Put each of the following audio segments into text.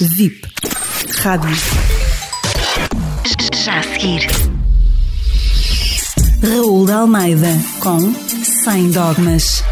VIP. Rádio. Já a seguir. Raul de Almeida com Sem Dogmas.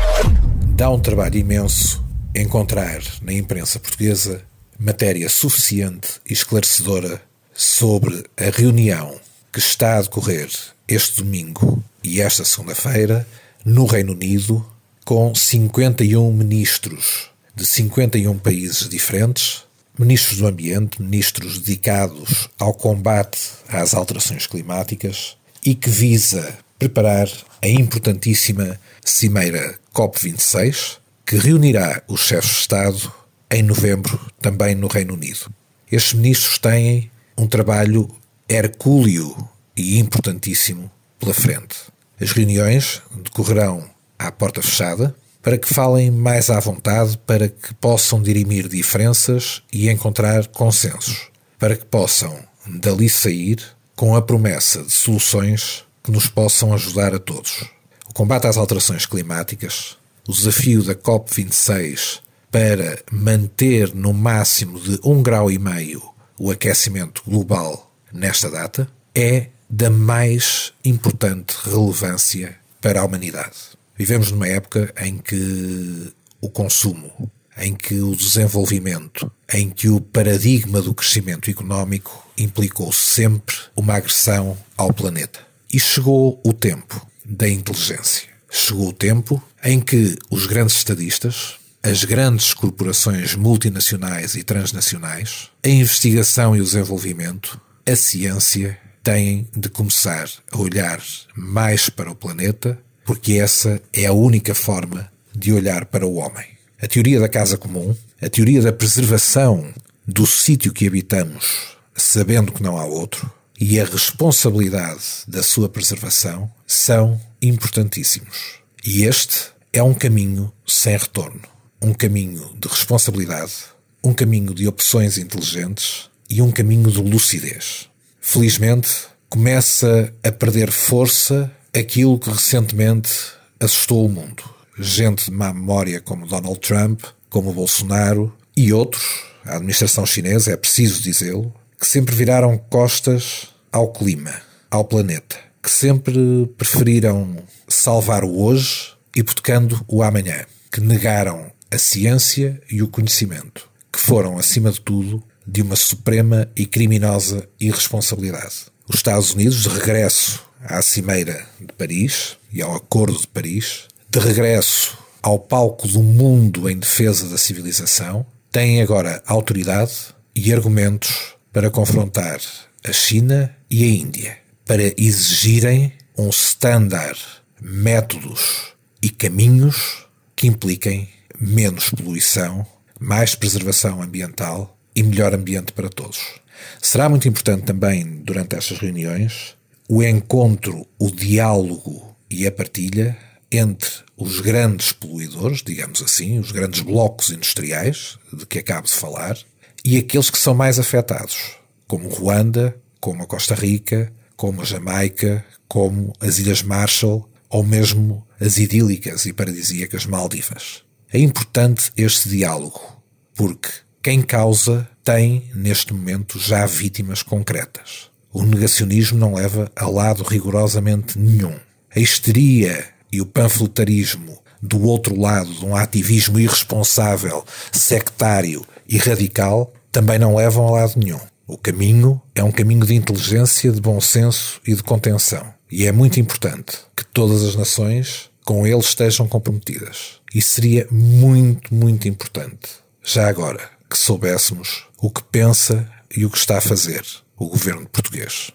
Dá um trabalho imenso encontrar na imprensa portuguesa matéria suficiente e esclarecedora sobre a reunião que está a decorrer este domingo e esta segunda-feira no Reino Unido com 51 ministros de 51 países diferentes, ministros do ambiente, ministros dedicados ao combate às alterações climáticas e que visa preparar a importantíssima Cimeira COP26, que reunirá os chefes de Estado em novembro, também no Reino Unido. Estes ministros têm um trabalho hercúleo e importantíssimo pela frente. As reuniões decorrerão à porta fechada, para que falem mais à vontade, para que possam dirimir diferenças e encontrar consensos, para que possam dali sair com a promessa de soluções que nos possam ajudar a todos. O combate às alterações climáticas, o desafio da COP26 para manter no máximo de um grau e meio o aquecimento global nesta data, é da mais importante relevância para a humanidade. Vivemos numa época em que o consumo, em que o desenvolvimento, em que o paradigma do crescimento económico implicou sempre uma agressão ao planeta. E chegou o tempo da inteligência. Chegou o tempo em que os grandes estadistas, as grandes corporações multinacionais e transnacionais, a investigação e o desenvolvimento, a ciência, têm de começar a olhar mais para o planeta porque essa é a única forma de olhar para o homem. A teoria da casa comum, a teoria da preservação do sítio que habitamos, sabendo que não há outro, e a responsabilidade da sua preservação são importantíssimos. E este é um caminho sem retorno. Um caminho de responsabilidade, um caminho de opções inteligentes e um caminho de lucidez. Felizmente, começa a perder força aquilo que recentemente assustou o mundo. Gente de má memória como Donald Trump, como Bolsonaro e outros, a administração chinesa, é preciso dizê-lo, que sempre viraram costas ao clima, ao planeta, que sempre preferiram salvar o hoje hipotecando o amanhã, que negaram a ciência e o conhecimento, que foram, acima de tudo, de uma suprema e criminosa irresponsabilidade. Os Estados Unidos, de regresso à Cimeira de Paris e ao Acordo de Paris, de regresso ao palco do mundo em defesa da civilização, têm agora autoridade e argumentos para confrontar a China e a Índia, para exigirem um standard, métodos e caminhos que impliquem menos poluição, mais preservação ambiental e melhor ambiente para todos. Será muito importante também, durante estas reuniões, o encontro, o diálogo e a partilha entre os grandes poluidores, digamos assim, os grandes blocos industriais de que acabo de falar, e aqueles que são mais afetados, como Ruanda, como a Costa Rica, como a Jamaica, como as Ilhas Marshall ou mesmo as idílicas e paradisíacas Maldivas. É importante este diálogo, porque quem causa tem, neste momento, já vítimas concretas. O negacionismo não leva a lado rigorosamente nenhum. A histeria e o panfletarismo do outro lado, de um ativismo irresponsável, sectário e radical, também não levam a lado nenhum. O caminho é um caminho de inteligência, de bom senso e de contenção. E é muito importante que todas as nações com ele estejam comprometidas. E seria muito, muito importante, já agora, que soubéssemos o que pensa e o que está a fazer o governo português.